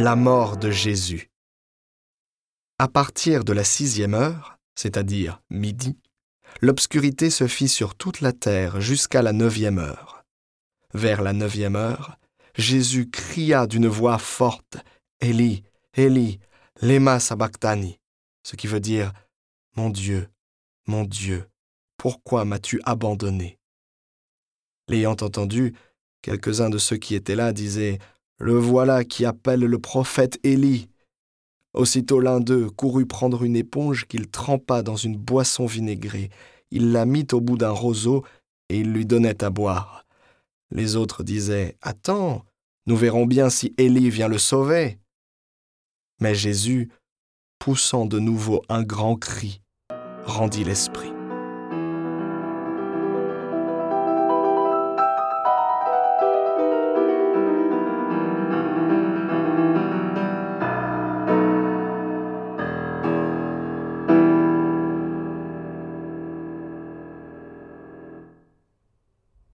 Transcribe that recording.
La mort de Jésus. À partir de la sixième heure, c'est-à-dire midi, l'obscurité se fit sur toute la terre jusqu'à la neuvième heure. Vers la neuvième heure, Jésus cria d'une voix forte Élie, Élie, lema sabachthani, ce qui veut dire Mon Dieu, mon Dieu, pourquoi m'as-tu abandonné? L'ayant entendu, quelques-uns de ceux qui étaient là disaient le voilà qui appelle le prophète Élie. Aussitôt l'un d'eux courut prendre une éponge qu'il trempa dans une boisson vinaigrée. Il la mit au bout d'un roseau et il lui donnait à boire. Les autres disaient Attends, nous verrons bien si Élie vient le sauver. Mais Jésus, poussant de nouveau un grand cri, rendit l'esprit.